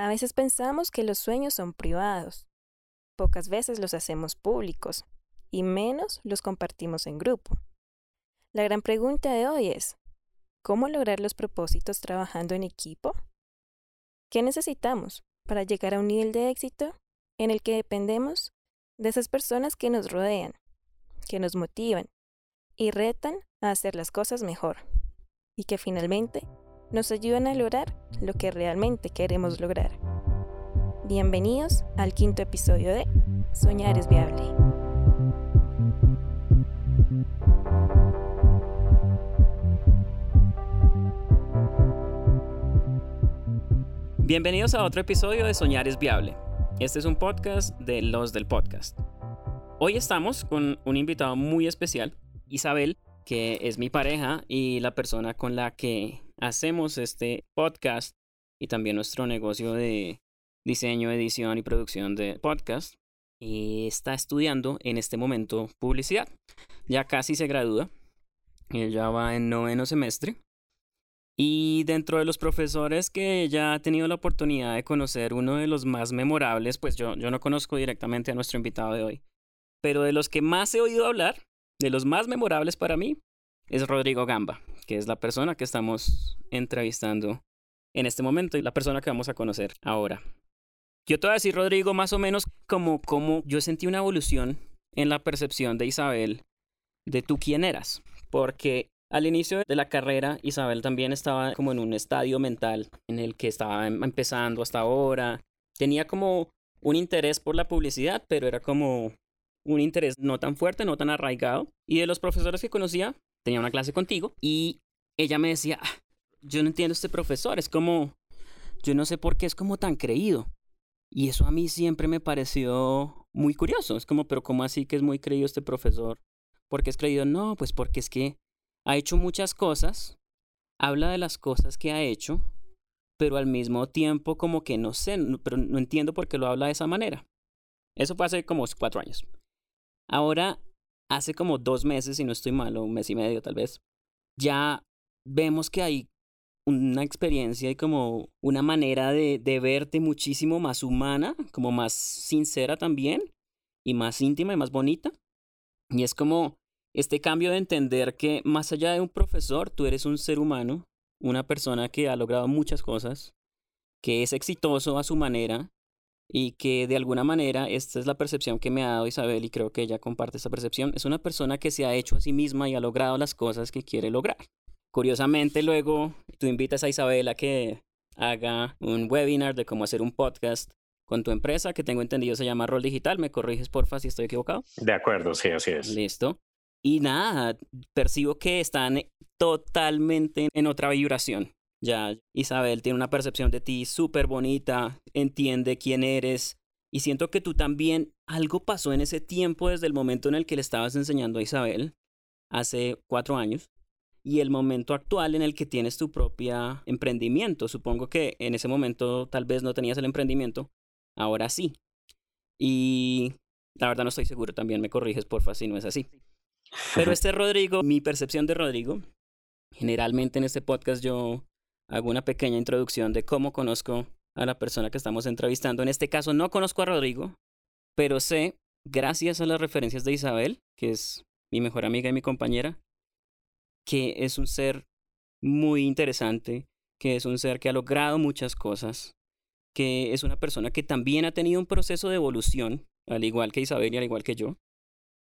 A veces pensamos que los sueños son privados. Pocas veces los hacemos públicos y menos los compartimos en grupo. La gran pregunta de hoy es, ¿cómo lograr los propósitos trabajando en equipo? ¿Qué necesitamos para llegar a un nivel de éxito en el que dependemos de esas personas que nos rodean, que nos motivan y retan a hacer las cosas mejor y que finalmente nos ayudan a lograr lo que realmente queremos lograr. Bienvenidos al quinto episodio de Soñar es viable. Bienvenidos a otro episodio de Soñar es viable. Este es un podcast de los del podcast. Hoy estamos con un invitado muy especial, Isabel, que es mi pareja y la persona con la que hacemos este podcast y también nuestro negocio de diseño, edición y producción de podcast. Y está estudiando en este momento publicidad. Ya casi se gradúa. Ella va en noveno semestre. Y dentro de los profesores que ella ha tenido la oportunidad de conocer, uno de los más memorables, pues yo, yo no conozco directamente a nuestro invitado de hoy, pero de los que más he oído hablar, de los más memorables para mí, es Rodrigo Gamba, que es la persona que estamos entrevistando en este momento y la persona que vamos a conocer ahora. Yo te voy a decir, Rodrigo, más o menos como, como yo sentí una evolución en la percepción de Isabel de tú quién eras, porque al inicio de la carrera, Isabel también estaba como en un estadio mental en el que estaba em, empezando hasta ahora. Tenía como un interés por la publicidad, pero era como un interés no tan fuerte, no tan arraigado. Y de los profesores que conocía, tenía una clase contigo y ella me decía, ah, yo no entiendo este profesor, es como, yo no sé por qué es como tan creído. Y eso a mí siempre me pareció muy curioso. Es como, pero ¿cómo así que es muy creído este profesor? ¿Por qué es creído? No, pues porque es que ha hecho muchas cosas, habla de las cosas que ha hecho, pero al mismo tiempo como que no sé, pero no entiendo por qué lo habla de esa manera. Eso fue hace como cuatro años. Ahora, hace como dos meses, si no estoy mal, o un mes y medio tal vez, ya vemos que hay una experiencia y como una manera de, de verte muchísimo más humana, como más sincera también, y más íntima y más bonita. Y es como este cambio de entender que más allá de un profesor, tú eres un ser humano, una persona que ha logrado muchas cosas, que es exitoso a su manera y que de alguna manera, esta es la percepción que me ha dado Isabel y creo que ella comparte esa percepción, es una persona que se ha hecho a sí misma y ha logrado las cosas que quiere lograr. Curiosamente, luego tú invitas a Isabel a que haga un webinar de cómo hacer un podcast con tu empresa, que tengo entendido se llama Rol Digital. ¿Me corriges, porfa, si estoy equivocado? De acuerdo, sí, así es. Listo. Y nada, percibo que están totalmente en otra vibración. Ya Isabel tiene una percepción de ti súper bonita, entiende quién eres y siento que tú también algo pasó en ese tiempo desde el momento en el que le estabas enseñando a Isabel, hace cuatro años, y el momento actual en el que tienes tu propio emprendimiento. Supongo que en ese momento tal vez no tenías el emprendimiento, ahora sí. Y la verdad no estoy seguro, también me corriges porfa si no es así. Pero este Rodrigo, mi percepción de Rodrigo, generalmente en este podcast yo hago una pequeña introducción de cómo conozco a la persona que estamos entrevistando. En este caso no conozco a Rodrigo, pero sé, gracias a las referencias de Isabel, que es mi mejor amiga y mi compañera, que es un ser muy interesante, que es un ser que ha logrado muchas cosas, que es una persona que también ha tenido un proceso de evolución, al igual que Isabel y al igual que yo,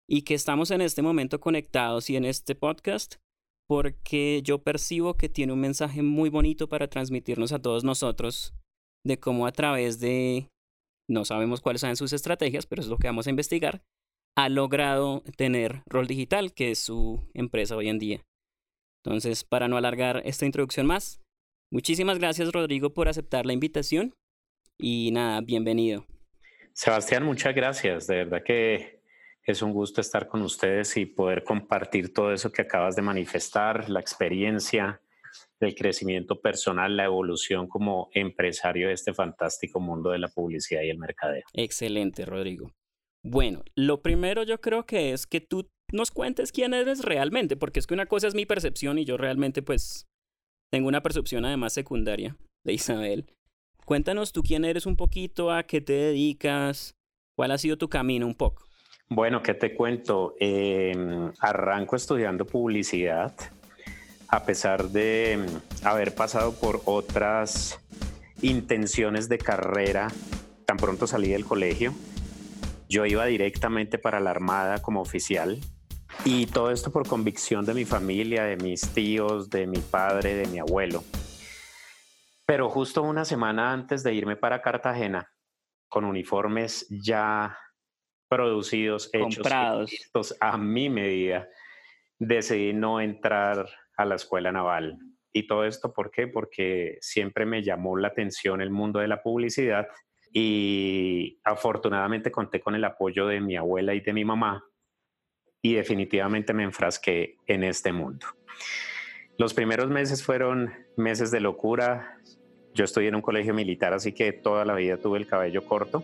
y que estamos en este momento conectados y en este podcast porque yo percibo que tiene un mensaje muy bonito para transmitirnos a todos nosotros de cómo a través de, no sabemos cuáles son sus estrategias, pero es lo que vamos a investigar, ha logrado tener Rol Digital, que es su empresa hoy en día. Entonces, para no alargar esta introducción más, muchísimas gracias Rodrigo por aceptar la invitación y nada, bienvenido. Sebastián, muchas gracias. De verdad que es un gusto estar con ustedes y poder compartir todo eso que acabas de manifestar, la experiencia, el crecimiento personal, la evolución como empresario de este fantástico mundo de la publicidad y el mercadeo. Excelente, Rodrigo. Bueno, lo primero yo creo que es que tú nos cuentes quién eres realmente, porque es que una cosa es mi percepción y yo realmente pues tengo una percepción además secundaria de Isabel. Cuéntanos tú quién eres un poquito, a qué te dedicas, cuál ha sido tu camino un poco. Bueno, ¿qué te cuento? Em, arranco estudiando publicidad, a pesar de em, haber pasado por otras intenciones de carrera tan pronto salí del colegio. Yo iba directamente para la Armada como oficial y todo esto por convicción de mi familia, de mis tíos, de mi padre, de mi abuelo. Pero justo una semana antes de irme para Cartagena, con uniformes ya producidos, hechos, comprados a mi medida, decidí no entrar a la escuela naval. Y todo esto, ¿por qué? Porque siempre me llamó la atención el mundo de la publicidad y afortunadamente conté con el apoyo de mi abuela y de mi mamá y definitivamente me enfrasqué en este mundo. Los primeros meses fueron meses de locura. Yo estoy en un colegio militar, así que toda la vida tuve el cabello corto.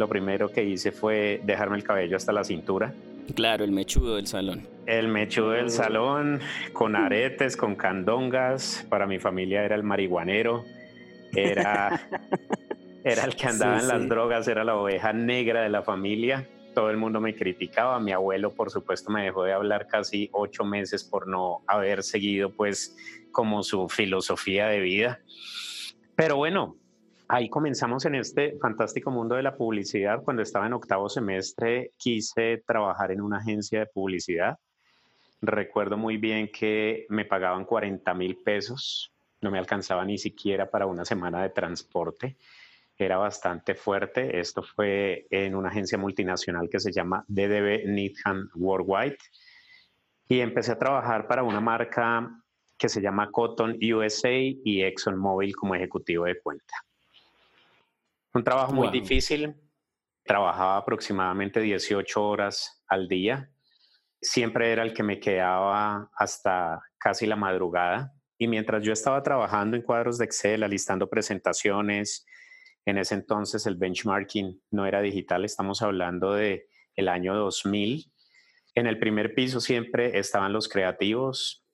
Lo primero que hice fue dejarme el cabello hasta la cintura. Claro, el mechudo del salón. El mechudo del salón, con aretes, con candongas. Para mi familia era el marihuanero. Era, era el que andaba en las drogas, era la oveja negra de la familia todo el mundo me criticaba. Mi abuelo, por supuesto, me dejó de hablar casi ocho meses por no haber seguido, pues, como su filosofía de vida. Pero bueno, ahí comenzamos en este fantástico mundo de la publicidad. Cuando estaba en octavo semestre, quise trabajar en una agencia de publicidad. Recuerdo muy bien que me pagaban 40 mil pesos. No me alcanzaba ni siquiera para una semana de transporte era bastante fuerte. Esto fue en una agencia multinacional que se llama DDB Needham Worldwide. Y empecé a trabajar para una marca que se llama Cotton USA y ExxonMobil como ejecutivo de cuenta. Un trabajo muy difícil. Trabajaba aproximadamente 18 horas al día. Siempre era el que me quedaba hasta casi la madrugada. Y mientras yo estaba trabajando en cuadros de Excel, alistando presentaciones, en ese entonces el benchmarking no era digital, estamos hablando de el año 2000. En el primer piso siempre estaban los creativos,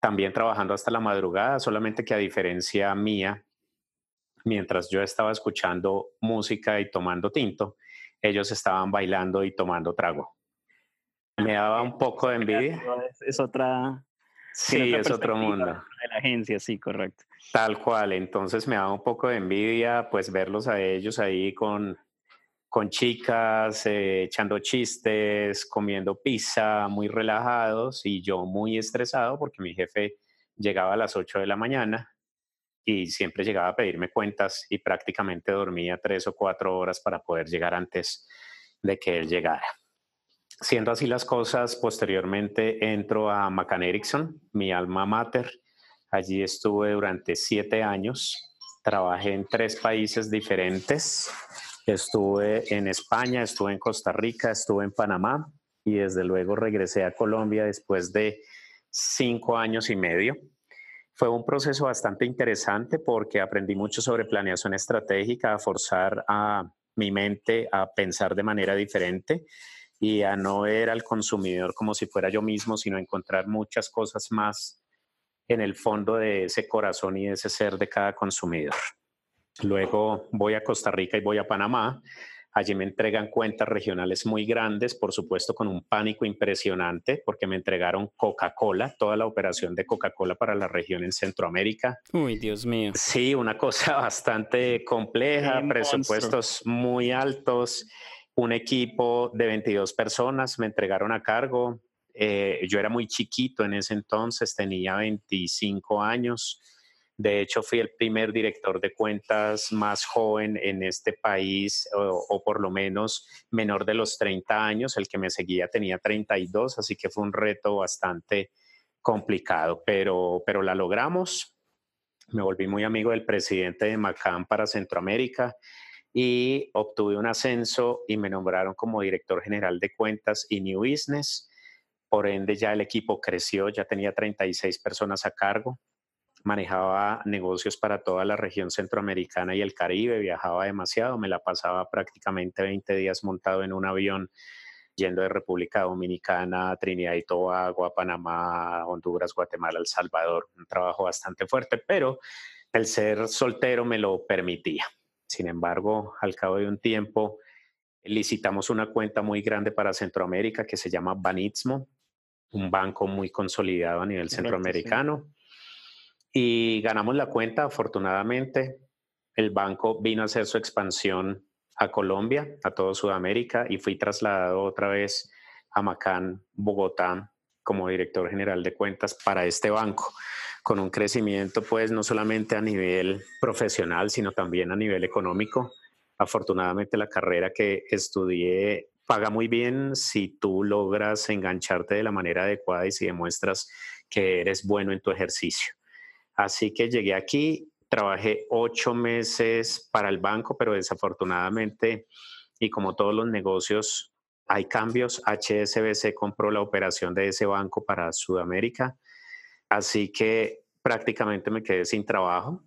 también trabajando hasta la madrugada, solamente que a diferencia mía, mientras yo estaba escuchando música y tomando tinto, ellos estaban bailando y tomando trago. Me daba un poco de envidia. Es, otra... Sí, es otro mundo. De la agencia, sí, correcto. Tal cual, entonces me da un poco de envidia pues verlos a ellos ahí con, con chicas, eh, echando chistes, comiendo pizza, muy relajados y yo muy estresado porque mi jefe llegaba a las 8 de la mañana y siempre llegaba a pedirme cuentas y prácticamente dormía tres o cuatro horas para poder llegar antes de que él llegara. Siendo así las cosas, posteriormente entro a McCann Erickson, mi alma mater, Allí estuve durante siete años. Trabajé en tres países diferentes. Estuve en España, estuve en Costa Rica, estuve en Panamá y desde luego regresé a Colombia después de cinco años y medio. Fue un proceso bastante interesante porque aprendí mucho sobre planeación estratégica, a forzar a mi mente a pensar de manera diferente y a no ver al consumidor como si fuera yo mismo, sino encontrar muchas cosas más en el fondo de ese corazón y ese ser de cada consumidor. Luego voy a Costa Rica y voy a Panamá. Allí me entregan cuentas regionales muy grandes, por supuesto con un pánico impresionante, porque me entregaron Coca-Cola, toda la operación de Coca-Cola para la región en Centroamérica. Uy, Dios mío. Sí, una cosa bastante compleja, presupuestos muy altos, un equipo de 22 personas me entregaron a cargo, eh, yo era muy chiquito en ese entonces, tenía 25 años. De hecho, fui el primer director de cuentas más joven en este país, o, por lo menos menor de los 30 años. El que me seguía tenía 32, así que fue un reto bastante complicado, pero, pero la logramos. Me volví muy amigo del presidente de Macam para Centroamérica y obtuve un ascenso y me nombraron como director general de cuentas y New Business por ende, ya el equipo creció, ya tenía 36 personas a cargo, manejaba negocios para toda la región centroamericana y el Caribe, viajaba demasiado, me la pasaba prácticamente 20 días montado en un avión yendo de República Dominicana, Trinidad y Tobago, a Panamá, Honduras, Guatemala, El Salvador, un trabajo bastante fuerte, pero el ser soltero me lo permitía. Sin embargo, al cabo de un tiempo, licitamos una cuenta muy grande para Centroamérica que se llama Banitsmo, un banco muy consolidado a nivel centroamericano. Y ganamos la cuenta, afortunadamente. El banco vino a hacer su expansión a Colombia, a toda Sudamérica, y fui trasladado otra vez a Macán, Bogotá, como director general de cuentas para este banco, con un crecimiento pues no solamente a nivel profesional, sino también a nivel económico. Afortunadamente la carrera que estudié paga muy bien si tú logras engancharte de la manera adecuada y si demuestras que eres bueno en tu ejercicio. Así que llegué aquí, trabajé ocho meses para el banco, pero desafortunadamente, y como todos los negocios, hay cambios. HSBC compró la operación de ese banco para Sudamérica, así que prácticamente me quedé sin trabajo.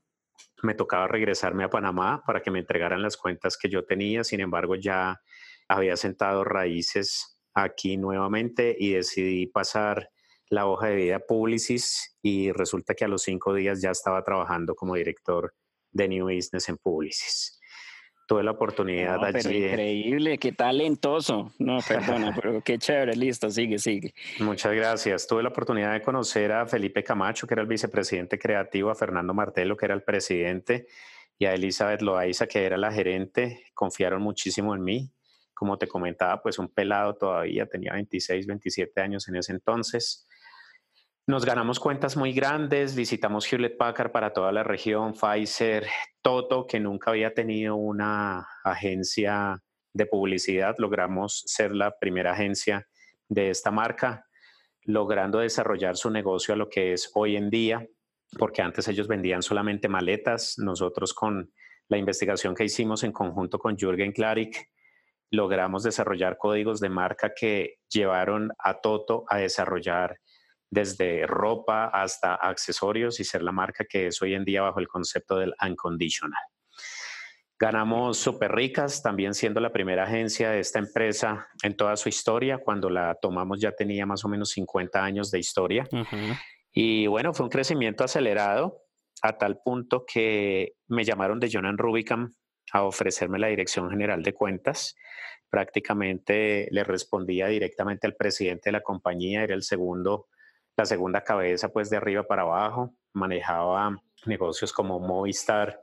Me tocaba regresarme a Panamá para que me entregaran las cuentas que yo tenía. Sin embargo, ya había sentado raíces aquí nuevamente y decidí pasar la hoja de vida Publicis y resulta que a los cinco días ya estaba trabajando como director de New Business en Publicis. Tuve la oportunidad no, allí. Increíble, qué talentoso. No, perdona, pero qué chévere, listo, sigue, sigue. Muchas gracias. Tuve la oportunidad de conocer a Felipe Camacho, que era el vicepresidente creativo, a Fernando Martelo, que era el presidente, y a Elizabeth Loaiza, que era la gerente. Confiaron muchísimo en mí. Como te comentaba, pues un pelado todavía, tenía 26, 27 años en ese entonces nos ganamos cuentas muy grandes, visitamos Hewlett Packard para toda la región, Pfizer, Toto, que nunca había tenido una agencia de publicidad, logramos ser la primera agencia de esta marca, logrando desarrollar su negocio a lo que es hoy en día, porque antes ellos vendían solamente maletas, nosotros con la investigación que hicimos en conjunto con Jürgen Klarik, logramos desarrollar códigos de marca que llevaron a Toto a desarrollar desde ropa hasta accesorios y ser la marca que es hoy en día bajo el concepto del unconditional. Ganamos súper ricas, también siendo la primera agencia de esta empresa en toda su historia. Cuando la tomamos ya tenía más o menos 50 años de historia. Y bueno, fue un crecimiento acelerado a tal punto que me llamaron de Jonan Rubicam a ofrecerme la dirección general de cuentas. Prácticamente le respondía directamente al presidente de la compañía, era el segundo la segunda cabeza, pues de arriba para abajo, manejaba negocios como Movistar,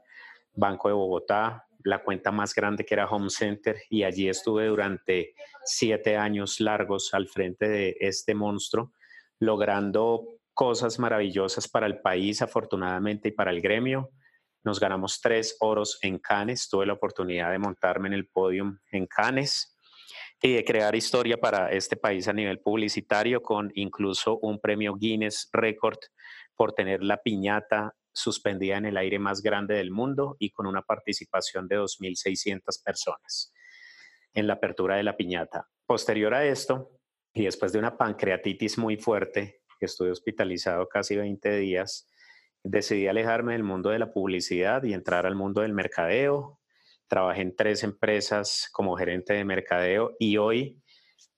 Banco de Bogotá, la cuenta más grande que era Home Center y allí estuve durante siete años largos al frente de este monstruo, logrando cosas maravillosas para el país, afortunadamente, y para el gremio. Nos ganamos tres oros en Cannes. Tuve la oportunidad de montarme en el podium en Cannes y de crear historia para este país a nivel publicitario con incluso un premio Guinness Record por tener la piñata suspendida en el aire más grande del mundo y con una participación de 2.600 personas en la apertura de la piñata. Posterior a esto, y después de una pancreatitis muy fuerte, estuve hospitalizado casi 20 días, decidí alejarme del mundo de la publicidad y entrar al mundo del mercadeo, Trabajé en tres empresas como gerente de mercadeo y hoy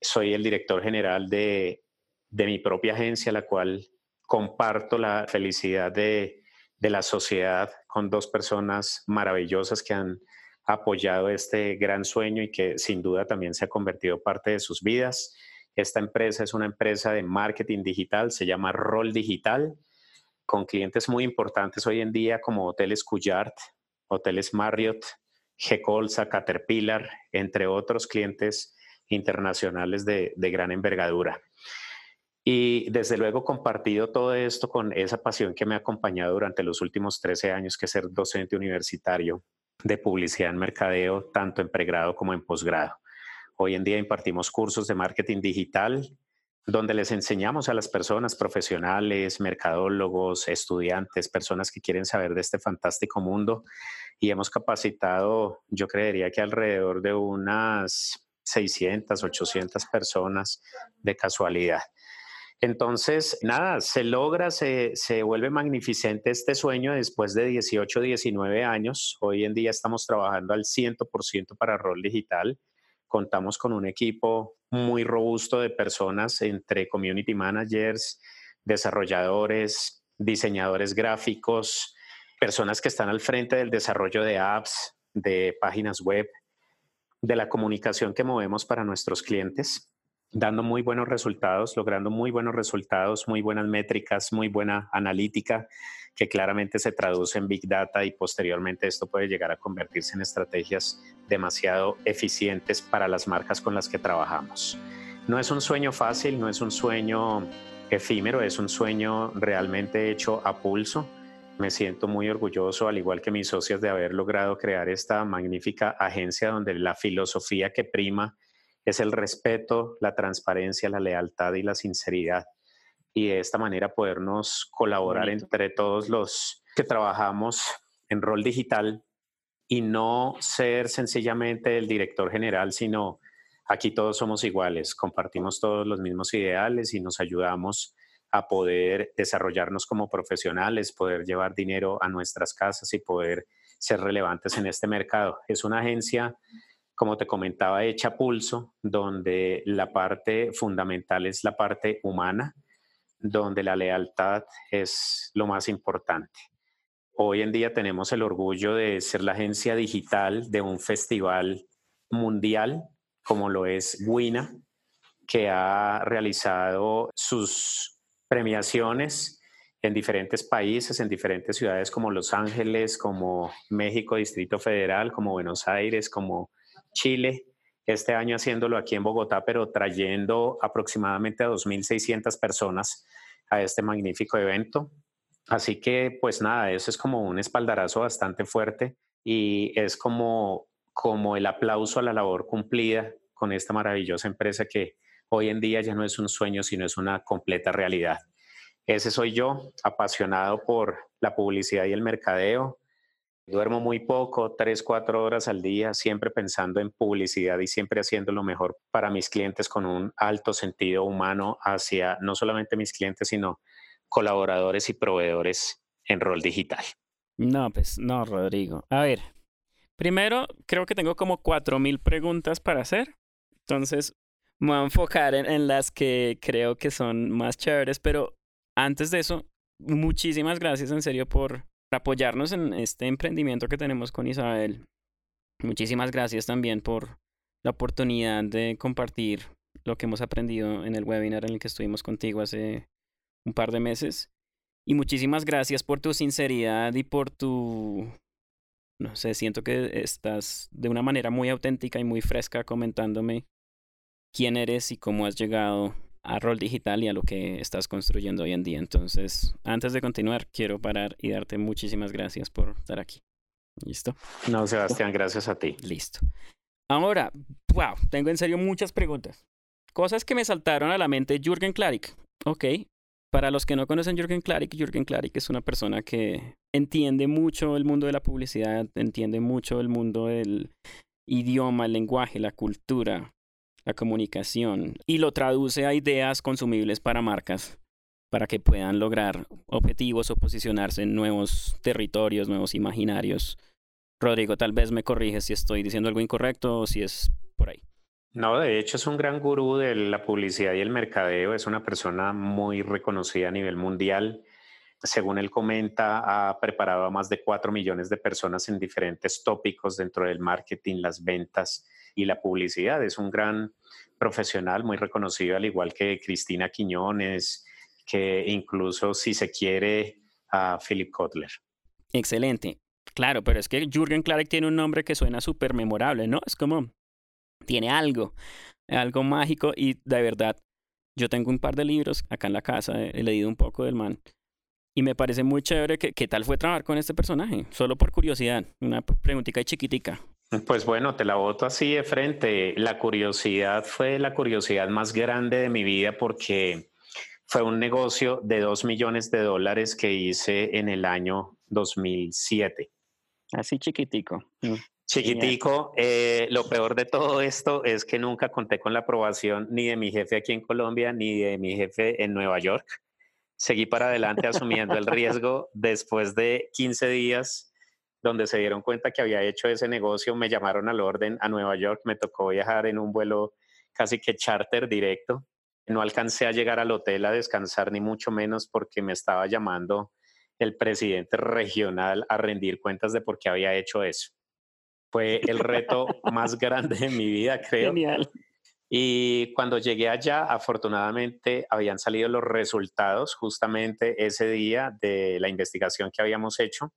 soy el director general de, mi propia agencia, la cual comparto la felicidad de, de la sociedad con dos personas maravillosas que han apoyado este gran sueño y que sin duda también se ha convertido parte de sus vidas. Esta empresa es una empresa de marketing digital, se llama Roll Digital, con clientes muy importantes hoy en día como Hoteles Cuyart, Hoteles Marriott, Gecolsa, Caterpillar, entre otros clientes internacionales de, gran envergadura. Y desde luego compartido todo esto con esa pasión que me ha acompañado durante los últimos 13 años, que es ser docente universitario de publicidad en mercadeo, tanto en pregrado como en posgrado. Hoy en día impartimos cursos de marketing digital, donde les enseñamos a las personas profesionales, mercadólogos, estudiantes, personas que quieren saber de este fantástico mundo y hemos capacitado, yo creería que alrededor de unas 600, 800 personas de casualidad. Entonces, nada, se logra, se, se, vuelve magnificente este sueño después de 18, 19 años. Hoy en día estamos trabajando al 100% para Rol Digital. Contamos con un equipo muy robusto de personas entre community managers, desarrolladores, diseñadores gráficos, personas que están al frente del desarrollo de apps, de páginas web, de la comunicación que movemos para nuestros clientes, dando muy buenos resultados, logrando muy buenos resultados, muy buenas métricas, muy buena analítica, que claramente se traduce en Big Data y posteriormente esto puede llegar a convertirse en estrategias demasiado eficientes para las marcas con las que trabajamos. No es un sueño fácil, no es un sueño efímero, es un sueño realmente hecho a pulso. Me siento muy orgulloso, al igual que mis socios, de haber logrado crear esta magnífica agencia donde la filosofía que prima es el respeto, la transparencia, la lealtad y la sinceridad. Y de esta manera podernos colaborar entre todos los que trabajamos en rol digital y no ser sencillamente el director general, sino Aquí todos somos iguales, compartimos todos los mismos ideales y nos ayudamos a poder desarrollarnos como profesionales, poder llevar dinero a nuestras casas y poder ser relevantes en este mercado. Es una agencia, como te comentaba, hecha pulso, donde la parte fundamental es la parte humana, donde la lealtad es lo más importante. Hoy en día tenemos el orgullo de ser la agencia digital de un festival mundial como lo es Wina, que ha realizado sus premiaciones en diferentes países, en diferentes ciudades como Los Ángeles, como México, Distrito Federal, como Buenos Aires, como Chile. Este año haciéndolo aquí en Bogotá, pero trayendo aproximadamente a 2.600 personas a este magnífico evento. Así que, pues nada, eso es como un espaldarazo bastante fuerte y es como como el aplauso a la labor cumplida con esta maravillosa empresa que hoy en día ya no es un sueño, sino es una completa realidad. Ese soy yo, apasionado por la publicidad y el mercadeo. Duermo muy poco, tres, cuatro horas al día, siempre pensando en publicidad y siempre haciendo lo mejor para mis clientes con un alto sentido humano hacia no solamente mis clientes, sino colaboradores y proveedores en rol digital. No, pues no, Rodrigo. A ver, Primero, creo que tengo como 4.000 preguntas para hacer. Entonces, me voy a enfocar en, las que creo que son más chéveres. Pero antes de eso, muchísimas gracias en serio por apoyarnos en este emprendimiento que tenemos con Isabel. Muchísimas gracias también por la oportunidad de compartir lo que hemos aprendido en el webinar en el que estuvimos contigo hace un par de meses. Y muchísimas gracias por tu sinceridad y por tu no sé, siento que estás de una manera muy auténtica y muy fresca comentándome quién eres y cómo has llegado a Rol Digital y a lo que estás construyendo hoy en día. Entonces, antes de continuar, quiero parar y darte muchísimas gracias por estar aquí. ¿Listo? No, Sebastián, gracias a ti. Listo. Ahora, wow, tengo en serio muchas preguntas. Cosas que me saltaron a la mente Jürgen Klarik. Ok, para los que no conocen Jürgen Klarik, Jürgen Klarik es una persona que entiende mucho el mundo de la publicidad, entiende mucho el mundo del idioma, el lenguaje, la cultura, la comunicación y lo traduce a ideas consumibles para marcas para que puedan lograr objetivos o posicionarse en nuevos territorios, nuevos imaginarios. Rodrigo, tal vez me corrige si estoy diciendo algo incorrecto o si es por ahí. No, de hecho es un gran gurú de la publicidad y el mercadeo, es una persona muy reconocida a nivel mundial. Según él comenta, ha preparado a más de 4 millones de personas en diferentes tópicos dentro del marketing, las ventas y la publicidad. Es un gran profesional, muy reconocido, al igual que Cristina Quiñones, que incluso si se quiere a Philip Kotler. Excelente. Claro, pero es que Jürgen Clark tiene un nombre que suena súper memorable, ¿no? Es como tiene algo, algo mágico y de verdad, yo tengo un par de libros acá en la casa, he leído un poco del man y me parece muy chévere que, tal fue trabajar con este personaje, solo por curiosidad, una preguntita chiquitica. Pues bueno, te la voto así de frente. La curiosidad fue la curiosidad más grande de mi vida porque fue un negocio de dos millones de dólares que hice en el año 2007. Así chiquitico. Mm. Chiquitico, eh, lo peor de todo esto es que nunca conté con la aprobación ni de mi jefe aquí en Colombia ni de mi jefe en Nueva York. Seguí para adelante asumiendo el riesgo. Después de 15 días, donde se dieron cuenta que había hecho ese negocio, me llamaron al orden a Nueva York. Me tocó viajar en un vuelo casi que charter directo. No alcancé a llegar al hotel a descansar, ni mucho menos porque me estaba llamando el presidente regional a rendir cuentas de por qué había hecho eso. Fue el reto más grande de mi vida, creo. Genial. Y cuando llegué allá, afortunadamente habían salido los resultados justamente ese día de la investigación que habíamos hecho.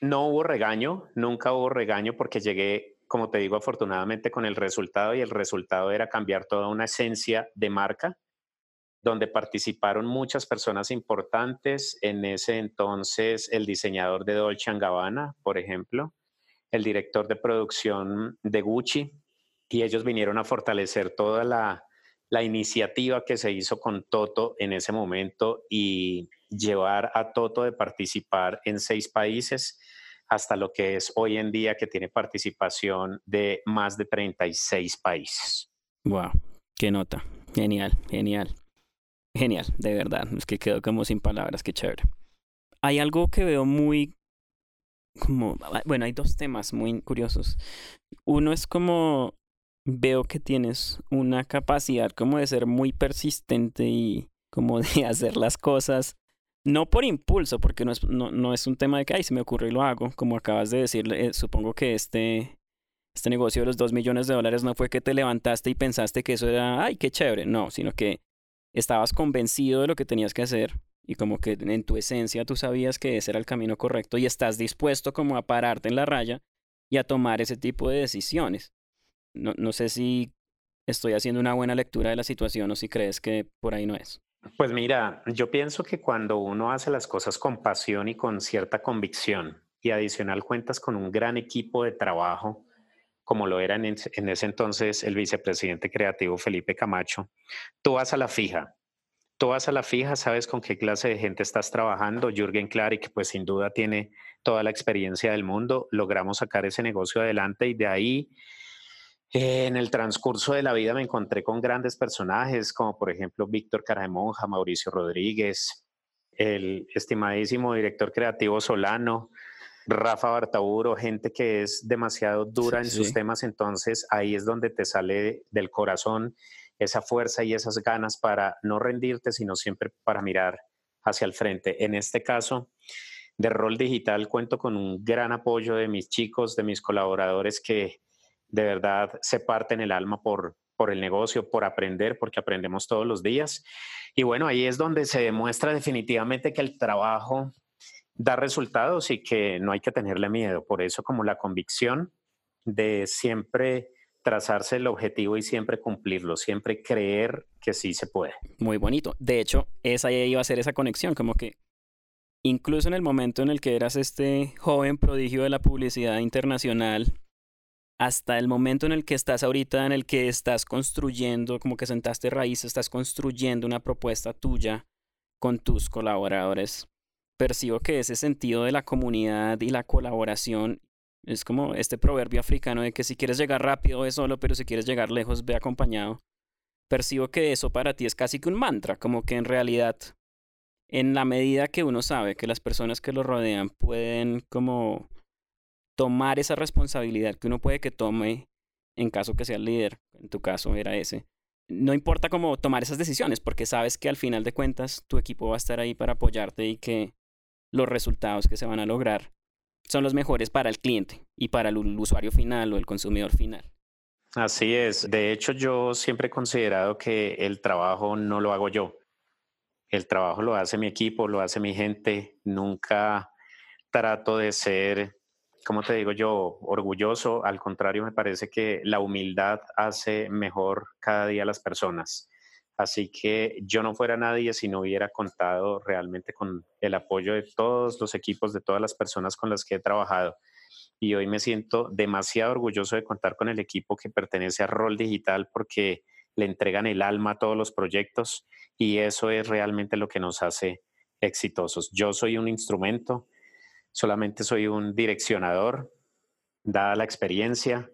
No hubo regaño, nunca hubo regaño porque llegué, como te digo, afortunadamente con el resultado y el resultado era cambiar toda una esencia de marca donde participaron muchas personas importantes. En ese entonces, el diseñador de Dolce Gabbana, por ejemplo, el director de producción de Gucci, y ellos vinieron a fortalecer toda la, iniciativa que se hizo con Toto en ese momento y llevar a Toto de participar en seis países hasta lo que es hoy en día que tiene participación de más de 36 países. Wow, qué nota. Genial, genial. Genial, de verdad. Es que quedo como sin palabras, qué chévere. Hay algo que veo muy como bueno, hay dos temas muy curiosos. Uno es como veo que tienes una capacidad como de ser muy persistente y como de hacer las cosas, no por impulso, porque no es, no, no es un tema de que, ay, se me ocurre y lo hago, como acabas de decir, eh, supongo que este, este negocio de los dos millones de dólares no fue que te levantaste y pensaste que eso era, ay, qué chévere, no, sino que estabas convencido de lo que tenías que hacer y como que en tu esencia tú sabías que ese era el camino correcto y estás dispuesto como a pararte en la raya y a tomar ese tipo de decisiones no, no sé si estoy haciendo una buena lectura de la situación o si crees que por ahí no es. Pues mira, yo pienso que cuando uno hace las cosas con pasión y con cierta convicción y adicional cuentas con un gran equipo de trabajo, como lo era en, ese entonces el vicepresidente creativo Felipe Camacho, tú vas a la fija, tú vas a la fija, sabes con qué clase de gente estás trabajando. Jürgen Klarik, pues sin duda tiene toda la experiencia del mundo. Logramos sacar ese negocio adelante y de ahí en el transcurso de la vida me encontré con grandes personajes, como por ejemplo Víctor Caramonja, Mauricio Rodríguez, el estimadísimo director creativo Solano, Rafa Bartaburo, gente que es demasiado dura en sus temas, entonces ahí es donde te sale del corazón esa fuerza y esas ganas para no rendirte, sino siempre para mirar hacia el frente. En este caso, de rol digital cuento con un gran apoyo de mis chicos, de mis colaboradores que de verdad se parte en el alma por, por el negocio, por aprender, porque aprendemos todos los días. Y bueno, ahí es donde se demuestra definitivamente que el trabajo da resultados y que no hay que tenerle miedo. Por eso como la convicción de siempre trazarse el objetivo y siempre cumplirlo, siempre creer que sí se puede. Muy bonito. De hecho, esa iba a ser esa conexión, como que incluso en el momento en el que eras este joven prodigio de la publicidad internacional, hasta el momento en el que estás ahorita, en el que estás construyendo, como que sentaste raíces, estás construyendo una propuesta tuya con tus colaboradores, percibo que ese sentido de la comunidad y la colaboración es como este proverbio africano de que si quieres llegar rápido ve solo, pero si quieres llegar lejos ve acompañado. Percibo que eso para ti es casi que un mantra, como que en realidad, en la medida que uno sabe que las personas que lo rodean pueden como tomar esa responsabilidad que uno puede que tome en caso que sea el líder, en tu caso era ese. No importa cómo tomar esas decisiones, porque sabes que al final de cuentas tu equipo va a estar ahí para apoyarte y que los resultados que se van a lograr son los mejores para el cliente y para el usuario final o el consumidor final. Así es. De hecho, yo siempre he considerado que el trabajo no lo hago yo. El trabajo lo hace mi equipo, lo hace mi gente. Nunca trato de ser como te digo yo, orgulloso, al contrario, me parece que la humildad hace mejor cada día a las personas. Así que yo no fuera nadie si no hubiera contado realmente con el apoyo de todos los equipos, de todas las personas con las que he trabajado. Y hoy me siento demasiado orgulloso de contar con el equipo que pertenece a Rol Digital porque le entregan el alma a todos los proyectos y eso es realmente lo que nos hace exitosos. Yo soy un instrumento, solamente soy un direccionador, dada la experiencia,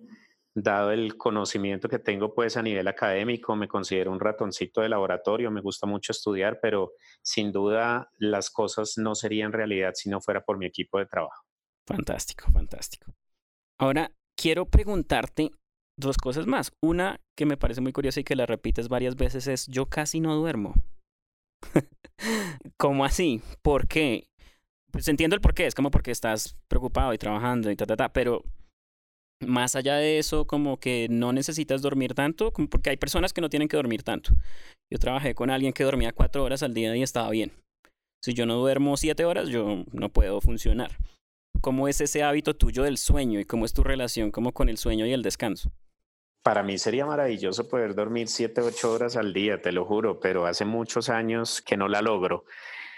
dado el conocimiento que tengo pues a nivel académico, me considero un ratoncito de laboratorio, me gusta mucho estudiar, pero sin duda las cosas no serían realidad si no fuera por mi equipo de trabajo. Fantástico, fantástico. Ahora quiero preguntarte dos cosas más. Una que me parece muy curiosa y que la repites varias veces es yo casi no duermo. ¿Cómo así? ¿Por qué? Pues entiendo el por qué, es como porque estás preocupado y trabajando y ta, ta, ta, pero más allá de eso, como que no necesitas dormir tanto, como porque hay personas que no tienen que dormir tanto. Yo trabajé con alguien que dormía cuatro horas al día y estaba bien. Si yo no duermo siete horas, yo no puedo funcionar. ¿Cómo es ese hábito tuyo del sueño y cómo es tu relación como con el sueño y el descanso? Para mí sería maravilloso poder dormir siete, ocho horas al día, te lo juro, pero hace muchos años que no la logro.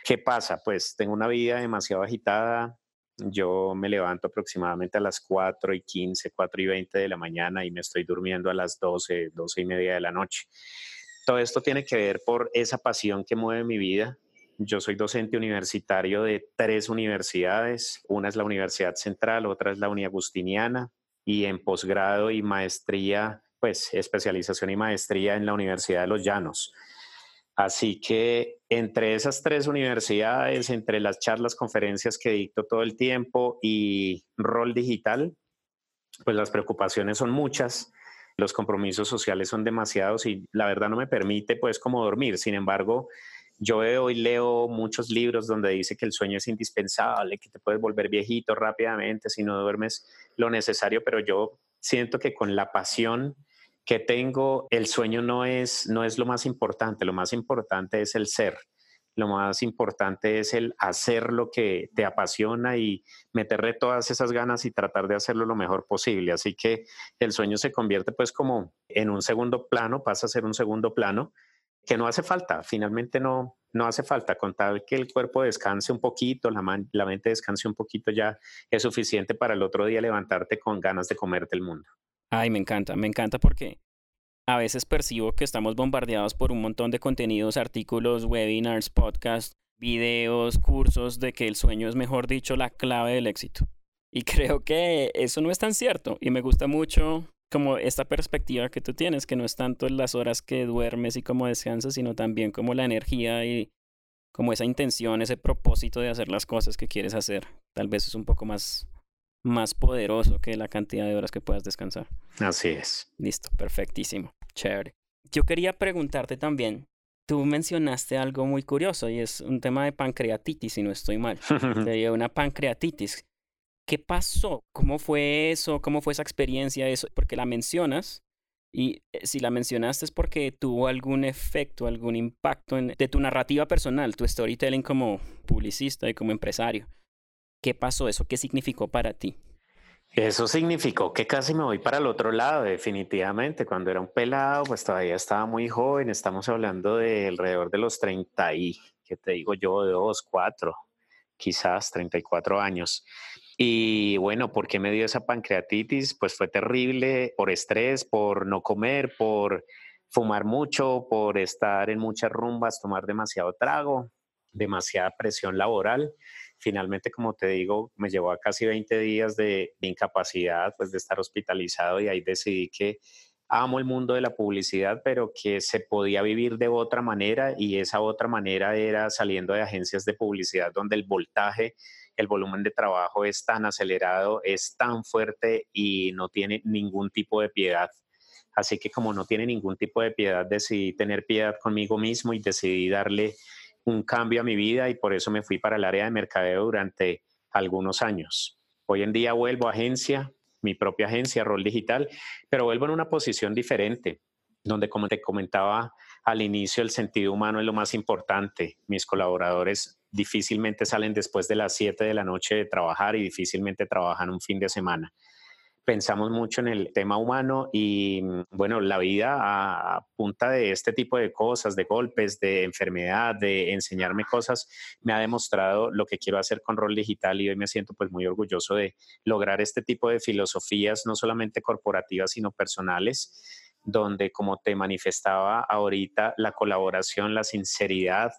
¿Qué pasa? Pues tengo una vida demasiado agitada. Yo me levanto aproximadamente a las 4 y 15, 4 y 20 de la mañana y me estoy durmiendo a las 12, 12 y media de la noche. Todo esto tiene que ver por esa pasión que mueve mi vida. Yo soy docente universitario de tres universidades. Una es la Universidad Central, otra es la Uni Agustiniana y en posgrado y maestría, pues especialización y maestría en la Universidad de los Llanos. Así que entre esas tres universidades, entre las charlas, conferencias que dicto todo el tiempo y rol digital, pues las preocupaciones son muchas, los compromisos sociales son demasiados y la verdad no me permite pues como dormir. Sin embargo, yo hoy leo muchos libros donde dice que el sueño es indispensable, que te puedes volver viejito rápidamente si no duermes lo necesario, pero yo siento que con la pasión que tengo, el sueño no es, no es lo más importante, lo más importante es el ser, lo más importante es el hacer lo que te apasiona y meterle todas esas ganas y tratar de hacerlo lo mejor posible. Así que el sueño se convierte pues como en un segundo plano, pasa a ser un segundo plano que no hace falta, finalmente no, no hace falta, con tal que el cuerpo descanse un poquito, la, la mente descanse un poquito ya es suficiente para el otro día levantarte con ganas de comerte el mundo. Ay, me encanta, me encanta porque a veces percibo que estamos bombardeados por un montón de contenidos, artículos, webinars, podcasts, videos, cursos de que el sueño es, mejor dicho, la clave del éxito. Y creo que eso no es tan cierto. Y me gusta mucho como esta perspectiva que tú tienes, que no es tanto las horas que duermes y cómo descansas, sino también como la energía y como esa intención, ese propósito de hacer las cosas que quieres hacer. Tal vez es un poco más más poderoso que la cantidad de horas que puedas descansar. Así es. Listo, perfectísimo. Chévere. Yo quería preguntarte también, tú mencionaste algo muy curioso y es un tema de pancreatitis, si no estoy mal. Te dio una pancreatitis. ¿Qué pasó? ¿Cómo fue eso? ¿Cómo fue esa experiencia? Eso? Porque la mencionas y eh, si la mencionaste es porque tuvo algún efecto, algún impacto en, de tu narrativa personal, tu storytelling como publicista y como empresario. ¿Qué pasó eso? ¿Qué significó para ti? Eso significó que casi me voy para el otro lado, definitivamente. Cuando era un pelado, pues todavía estaba muy joven. Estamos hablando de alrededor de los 30 y, ¿qué te digo yo? 2, 4, quizás 34 años. Y bueno, ¿por qué me dio esa pancreatitis? Pues fue terrible por estrés, por no comer, por fumar mucho, por estar en muchas rumbas, tomar demasiado trago, demasiada presión laboral finalmente, como te digo, me llevó a casi 20 días de, incapacidad, pues de estar hospitalizado y ahí decidí que amo el mundo de la publicidad, pero que se podía vivir de otra manera y esa otra manera era saliendo de agencias de publicidad donde el voltaje, el volumen de trabajo es tan acelerado, es tan fuerte y no tiene ningún tipo de piedad. Así que como no tiene ningún tipo de piedad, decidí tener piedad conmigo mismo y decidí darle un cambio a mi vida y por eso me fui para el área de mercadeo durante algunos años. Hoy en día vuelvo a agencia, mi propia agencia, Rol Digital, pero vuelvo en una posición diferente, donde como te comentaba al inicio, el sentido humano es lo más importante. Mis colaboradores difícilmente salen después de las 7 de la noche de trabajar y difícilmente trabajan un fin de semana pensamos mucho en el tema humano y mm, bueno, la vida a punta de este tipo de cosas, de golpes, de enfermedad, de enseñarme cosas, me ha demostrado lo que quiero hacer con rol digital y hoy me siento pues muy orgulloso de lograr este tipo de filosofías, no solamente corporativas, sino personales donde, como te manifestaba ahorita, la colaboración, la sinceridad,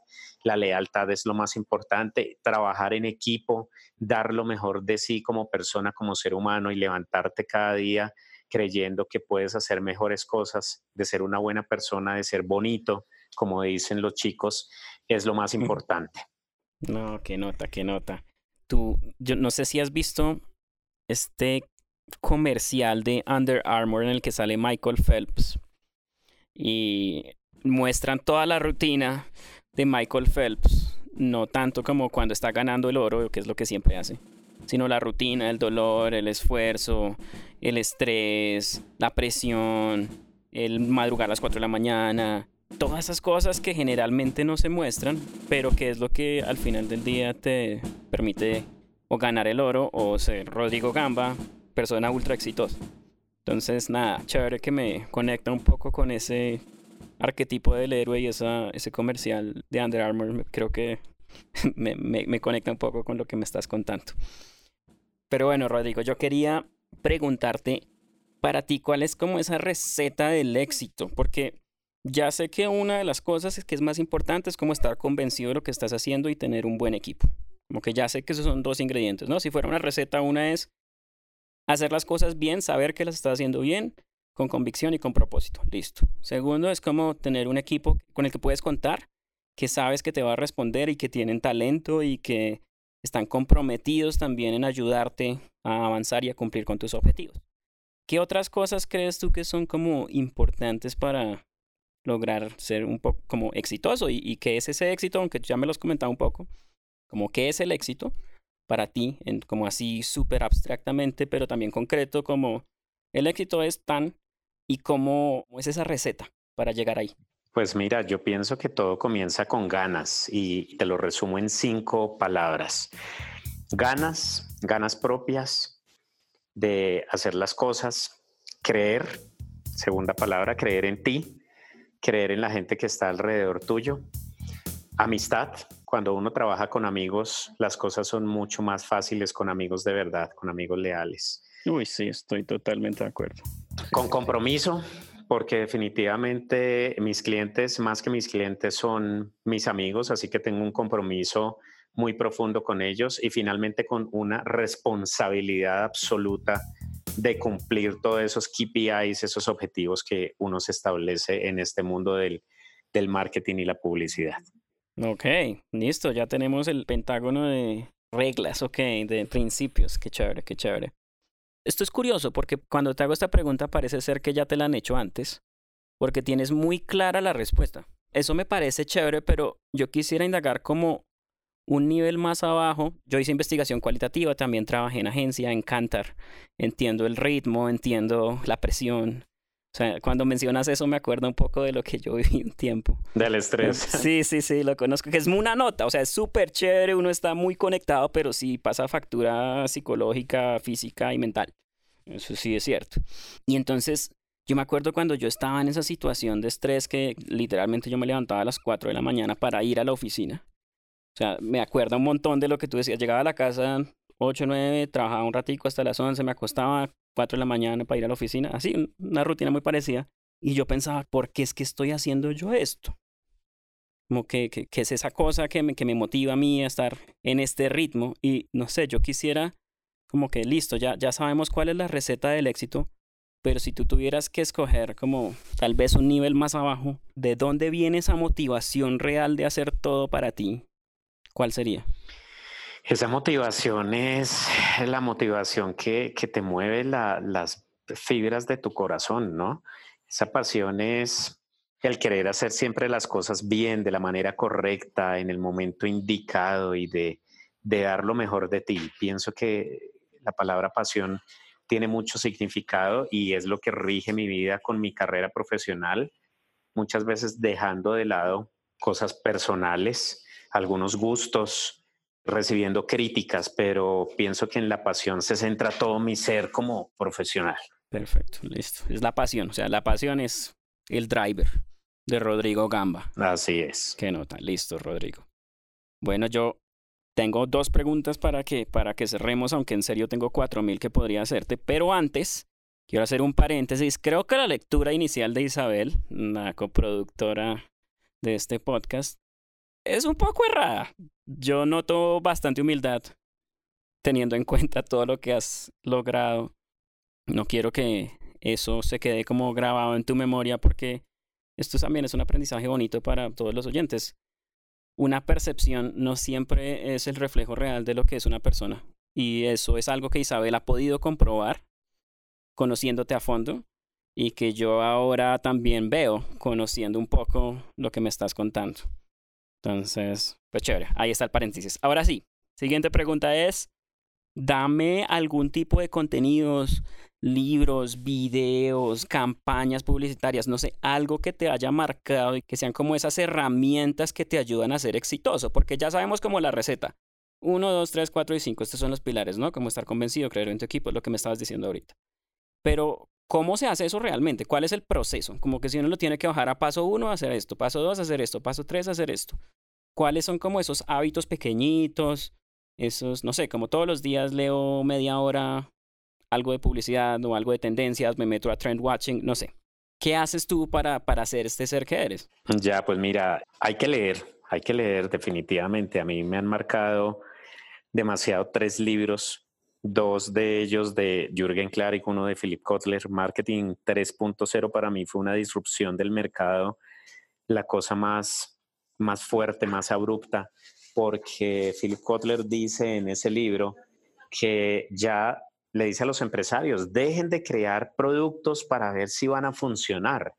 la lealtad es lo más importante, trabajar en equipo, dar lo mejor de sí como persona, como ser humano y levantarte cada día creyendo que puedes hacer mejores cosas, de ser una buena persona, de ser bonito, como dicen los chicos, es lo más importante. No, qué nota, qué nota. Tú, yo no sé si has visto este comercial de Under Armour en el que sale Michael Phelps y muestran toda la rutina de Michael Phelps no tanto como cuando está ganando el oro, que es lo que siempre hace, sino la rutina, el dolor, el esfuerzo, el estrés, la presión, el madrugar a las 4 de la mañana, todas esas cosas que generalmente no se muestran, pero que es lo que al final del día te permite o ganar el oro o ser Rodrigo Gamba, persona ultra exitosa. Entonces, nada, chévere que me conecta un poco con ese arquetipo del héroe y ese comercial de Under Armour. Creo que me, me, me conecta un poco con lo que me estás contando. Pero bueno, Rodrigo, yo quería preguntarte para ti cuál es como esa receta del éxito, porque ya sé que una de las cosas que es más importante es como estar convencido de lo que estás haciendo y tener un buen equipo. Como que ya sé que esos son dos ingredientes, ¿no? Si fuera una receta, una es hacer las cosas bien, saber que las estás haciendo bien, con convicción y con propósito. Listo. Segundo es como tener un equipo con el que puedes contar, que sabes que te va a responder y que tienen talento y que están comprometidos también en ayudarte a avanzar y a cumplir con tus objetivos. ¿Qué otras cosas crees tú que son como importantes para lograr ser un poco como exitoso y, qué es ese éxito, aunque ya me lo has comentado un poco, como qué es el éxito para ti, como así súper abstractamente, pero también concreto, como el éxito es tan y cómo es esa receta para llegar ahí. Pues mira, yo pienso que todo comienza con ganas y te lo resumo en cinco palabras. Ganas, ganas propias de hacer las cosas, creer, segunda palabra, creer en ti, creer en la gente que está alrededor tuyo. Amistad, cuando uno trabaja con amigos, las cosas son mucho más fáciles con amigos de verdad, con amigos leales. Uy, sí, estoy totalmente de acuerdo. Con compromiso, porque definitivamente mis clientes, más que mis clientes, son mis amigos, así que tengo un compromiso muy profundo con ellos y finalmente con una responsabilidad absoluta de cumplir todos esos KPIs, esos objetivos que uno se establece en este mundo del, del marketing y la publicidad. Ok, listo, ya tenemos el pentágono de reglas, ok, de principios, qué chévere, qué chévere. Esto es curioso porque cuando te hago esta pregunta parece ser que ya te la han hecho antes, porque tienes muy clara la respuesta. Eso me parece chévere, pero yo quisiera indagar como un nivel más abajo, yo hice investigación cualitativa, también trabajé en agencia, en Cantar, entiendo el ritmo, entiendo la presión. O sea, cuando mencionas eso me acuerdo un poco de lo que yo viví un tiempo. Del estrés. Sí, sí, sí, lo conozco, que es una nota, o sea, es súper chévere, uno está muy conectado, pero sí pasa factura psicológica, física y mental. Eso sí es cierto. Y entonces, yo me acuerdo cuando yo estaba en esa situación de estrés que literalmente yo me levantaba a las 4 de la mañana para ir a la oficina o sea, me acuerdo un montón de lo que tú decías. Llegaba a la casa 8, 9, trabajaba un ratico hasta las 11, me acostaba 4 de la mañana para ir a la oficina. Así, una rutina muy parecida. Y yo pensaba, ¿por qué es que estoy haciendo yo esto? Como que, que, es esa cosa que me, que me motiva a mí a estar en este ritmo. Y no sé, yo quisiera como que listo, ya, ya sabemos cuál es la receta del éxito, pero si tú tuvieras que escoger como tal vez un nivel más abajo, ¿de dónde viene esa motivación real de hacer todo para ti? ¿Cuál sería? Esa motivación es la motivación que, que te mueve las fibras de tu corazón, ¿no? Esa pasión es el querer hacer siempre las cosas bien, de la manera correcta, en el momento indicado y de, de dar lo mejor de ti. Pienso que la palabra pasión tiene mucho significado y es lo que rige mi vida con mi carrera profesional, muchas veces dejando de lado cosas personales algunos gustos, recibiendo críticas, pero pienso que en la pasión se centra todo mi ser como profesional. Perfecto, listo. Es la pasión, o sea, la pasión es el driver de Rodrigo Gamba. Así es. Qué nota, listo, Rodrigo. Bueno, yo tengo dos preguntas para que, para que cerremos, aunque en serio tengo cuatro mil que podría hacerte, pero antes quiero hacer un paréntesis. Creo que la lectura inicial de Isabel, la coproductora de este podcast, es un poco errada. Yo noto bastante humildad teniendo en cuenta todo lo que has logrado. No quiero que eso se quede como grabado en tu memoria porque esto también es un aprendizaje bonito para todos los oyentes. Una percepción no siempre es el reflejo real de lo que es una persona. Y eso es algo que Isabel ha podido comprobar conociéndote a fondo y que yo ahora también veo conociendo un poco lo que me estás contando. Entonces, pues chévere, ahí está el paréntesis. Ahora sí, siguiente pregunta es, dame algún tipo de contenidos, libros, videos, campañas publicitarias, no sé, algo que te haya marcado y que sean como esas herramientas que te ayudan a ser exitoso, porque ya sabemos como la receta. Uno, dos, tres, cuatro y cinco, estos son los pilares, ¿no? Como estar convencido, creer en tu equipo, es lo que me estabas diciendo ahorita. Pero, ¿cómo se hace eso realmente? ¿Cuál es el proceso? Como que si uno lo tiene que bajar a paso uno, hacer esto, paso dos, hacer esto, paso tres, hacer esto. ¿Cuáles son como esos hábitos pequeñitos? Esos, no sé, como todos los días leo media hora algo de publicidad o algo de tendencias, me meto a trend watching, no sé. ¿Qué haces tú para, para ser este ser que eres? Ya, pues mira, hay que leer, hay que leer definitivamente. A mí me han marcado demasiado tres libros, dos de ellos de Jürgen Klarik, uno de Philip Kotler, Marketing 3.0 para mí fue una disrupción del mercado, la cosa más, más fuerte, más abrupta, porque Philip Kotler dice en ese libro que ya le dice a los empresarios, dejen de crear productos para ver si van a funcionar.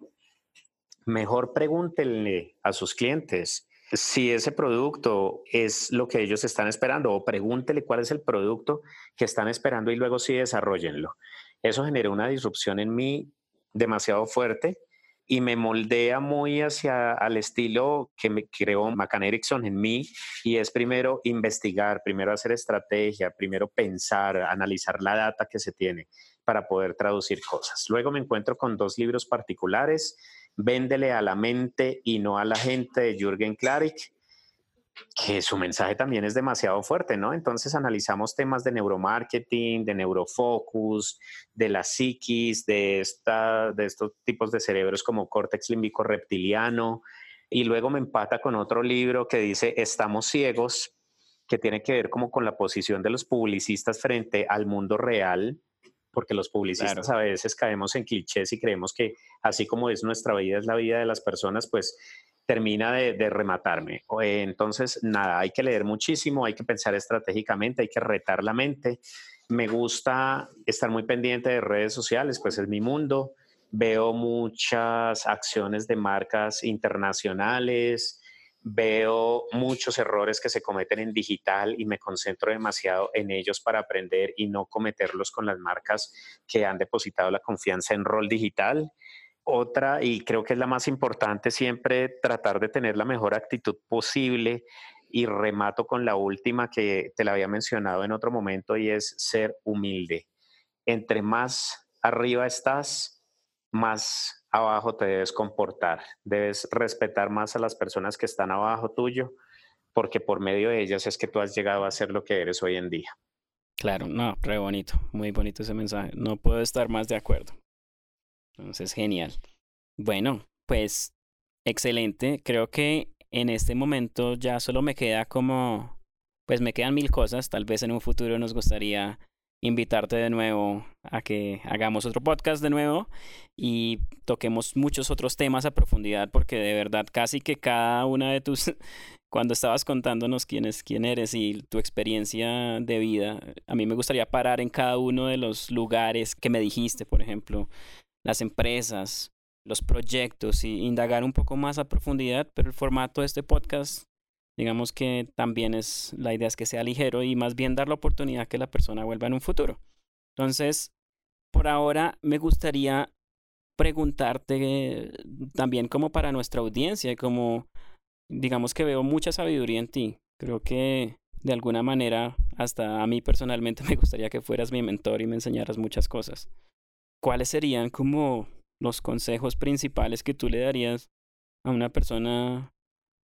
Mejor pregúntenle a sus clientes si ese producto es lo que ellos están esperando o pregúntele cuál es el producto que están esperando y luego sí desarrollenlo. Eso genera una disrupción en mí demasiado fuerte y me moldea muy hacia al estilo que me creó McCann Erickson en mí y es primero investigar, primero hacer estrategia, primero pensar, analizar la data que se tiene para poder traducir cosas. Luego me encuentro con dos libros particulares Véndele a la mente y no a la gente de Jürgen Klarik, que su mensaje también es demasiado fuerte, ¿no? Entonces analizamos temas de neuromarketing, de neurofocus, de la psiquis, de, esta, de estos tipos de cerebros como córtex límbico reptiliano, y luego me empata con otro libro que dice Estamos ciegos, que tiene que ver como con la posición de los publicistas frente al mundo real porque los publicistas a veces caemos en clichés y creemos que así como es nuestra vida, es la vida de las personas, pues termina de, rematarme. Entonces, nada, hay que leer muchísimo, hay que pensar estratégicamente, hay que retar la mente. Me gusta estar muy pendiente de redes sociales, pues es mi mundo. Veo muchas acciones de marcas internacionales, veo muchos errores que se cometen en digital y me concentro demasiado en ellos para aprender y no cometerlos con las marcas que han depositado la confianza en rol digital. Otra, y creo que es la más importante, siempre tratar de tener la mejor actitud posible y remato con la última que te la había mencionado en otro momento y es ser humilde. Entre más arriba estás, más abajo te debes comportar, debes respetar más a las personas que están abajo tuyo, porque por medio de ellas es que tú has llegado a ser lo que eres hoy en día. Claro, no, re bonito, muy bonito ese mensaje. No puedo estar más de acuerdo. Entonces, genial. Bueno, pues excelente. Creo que en este momento ya solo me queda como, pues me quedan mil cosas. Tal vez en un futuro nos gustaría invitarte de nuevo a que hagamos otro podcast de nuevo y toquemos muchos otros temas a profundidad porque de verdad casi que cada una de tus cuando estabas contándonos quién es quién eres y tu experiencia de vida a mí me gustaría parar en cada uno de los lugares que me dijiste por ejemplo las empresas los proyectos y indagar un poco más a profundidad pero el formato de este podcast digamos que también es, la idea es que sea ligero y más bien dar la oportunidad que la persona vuelva en un futuro. Entonces, por ahora me gustaría preguntarte también como para nuestra audiencia, como digamos que veo mucha sabiduría en ti. Creo que de alguna manera, hasta a mí personalmente me gustaría que fueras mi mentor y me enseñaras muchas cosas. ¿Cuáles serían como los consejos principales que tú le darías a una persona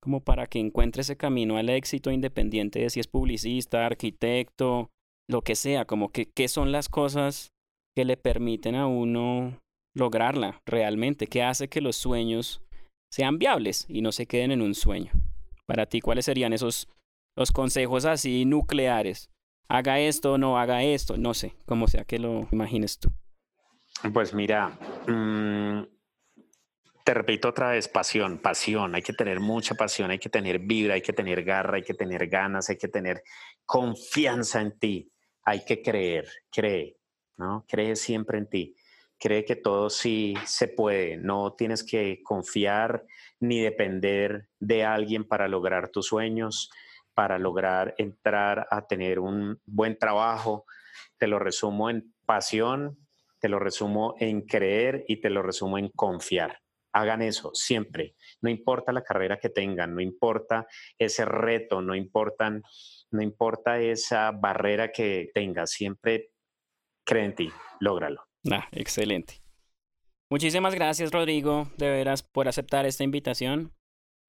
como para que encuentre ese camino al éxito independiente de si es publicista, arquitecto, lo que sea, como que qué son las cosas que le permiten a uno lograrla realmente, qué hace que los sueños sean viables y no se queden en un sueño. Para ti, ¿cuáles serían esos los consejos así nucleares? Haga esto, no haga esto, no sé, como sea que lo imagines tú. Pues mira, mmm, te repito otra vez, pasión, pasión, hay que tener mucha pasión, hay que tener vibra, hay que tener garra, hay que tener ganas, hay que tener confianza en ti, hay que creer, cree, ¿no? Cree siempre en ti. cree que todo sí se puede, no tienes que confiar ni depender de alguien para lograr tus sueños, para lograr entrar a tener un buen trabajo. Te lo resumo en pasión, te lo resumo en creer y te lo resumo en confiar. Hagan eso siempre. No importa la carrera que tengan, no importa ese reto, no importan, no importa esa barrera que tengas, siempre cree en ti, lógralo. Ah, excelente. Muchísimas gracias, Rodrigo, de veras, por aceptar esta invitación.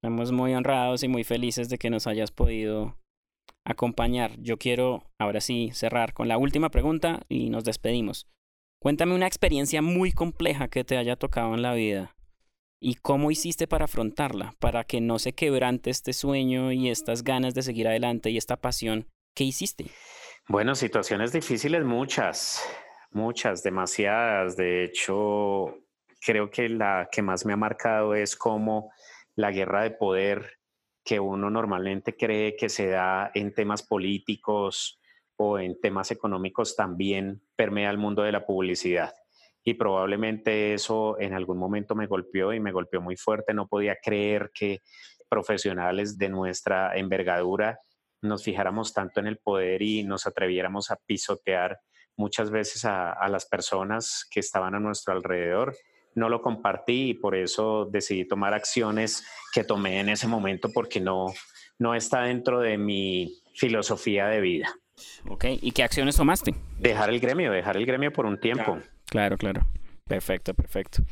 Estamos muy honrados y muy felices de que nos hayas podido acompañar. Yo quiero ahora sí cerrar con la última pregunta y nos despedimos. Cuéntame una experiencia muy compleja que te haya tocado en la vida y cómo hiciste para afrontarla, para que no se quebrante este sueño y estas ganas de seguir adelante y esta pasión. ¿Qué hiciste? Bueno, situaciones difíciles muchas, muchas, demasiadas. De hecho, creo que la que más me ha marcado es cómo la guerra de poder que uno normalmente cree que se da en temas políticos o en temas económicos también permea el mundo de la publicidad. Y probablemente eso en algún momento me golpeó y me golpeó muy fuerte. No podía creer que profesionales de nuestra envergadura nos fijáramos tanto en el poder y nos atreviéramos a pisotear muchas veces a, a las personas que estaban a nuestro alrededor no lo compartí y por eso decidí tomar acciones que tomé en ese momento porque no, no está dentro de mi filosofía de vida. Ok, ¿y qué acciones tomaste? Dejar el gremio, dejar el gremio por un tiempo. Claro, claro. Perfecto, perfecto.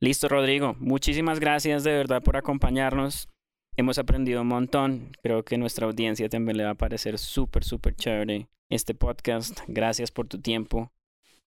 Listo, Rodrigo. Muchísimas gracias de verdad por acompañarnos. Hemos aprendido un montón. Creo que nuestra audiencia también le va a parecer súper, súper chévere este podcast. Gracias por tu tiempo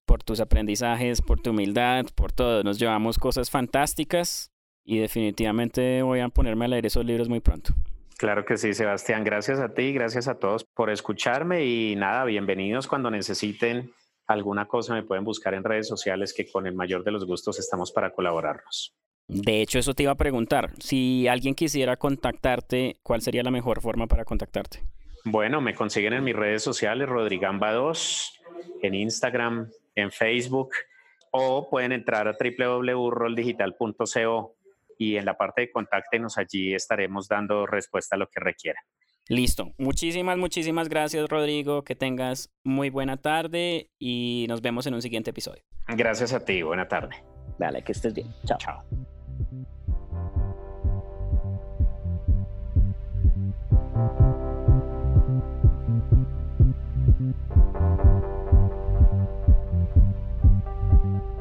por tus aprendizajes, por tu humildad, por todo. Nos llevamos cosas fantásticas y definitivamente voy a ponerme a leer esos libros muy pronto. Claro que sí, Sebastián. Gracias a ti, gracias a todos por escucharme y nada, bienvenidos cuando necesiten alguna cosa me pueden buscar en redes sociales que con el mayor de los gustos estamos para colaborarnos. De hecho, eso te iba a preguntar. Si alguien quisiera contactarte, ¿cuál sería la mejor forma para contactarte? Bueno, me consiguen en mis redes sociales, Rodrigamba2, en Instagram, en Facebook o pueden entrar a www.roldigital.co y en la parte de contáctenos allí estaremos dando respuesta a lo que requiera. Listo. Muchísimas, muchísimas gracias, Rodrigo. Que tengas muy buena tarde y nos vemos en un siguiente episodio. Gracias a ti. Buena tarde. Dale, que estés bien. Chao. Chao.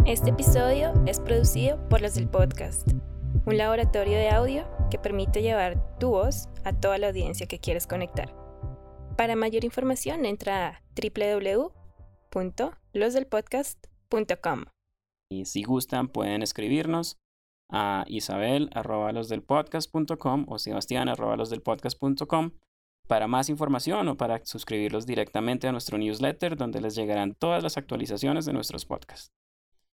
Este episodio es producido por los del podcast, un laboratorio de audio que permite llevar tu voz a toda la audiencia que quieres conectar. Para mayor información entra a www.losdelpodcast.com. Y si gustan pueden escribirnos a isabel.losdelpodcast.com o sebastián.losdelpodcast.com para más información o para suscribirlos directamente a nuestro newsletter donde les llegarán todas las actualizaciones de nuestros podcasts.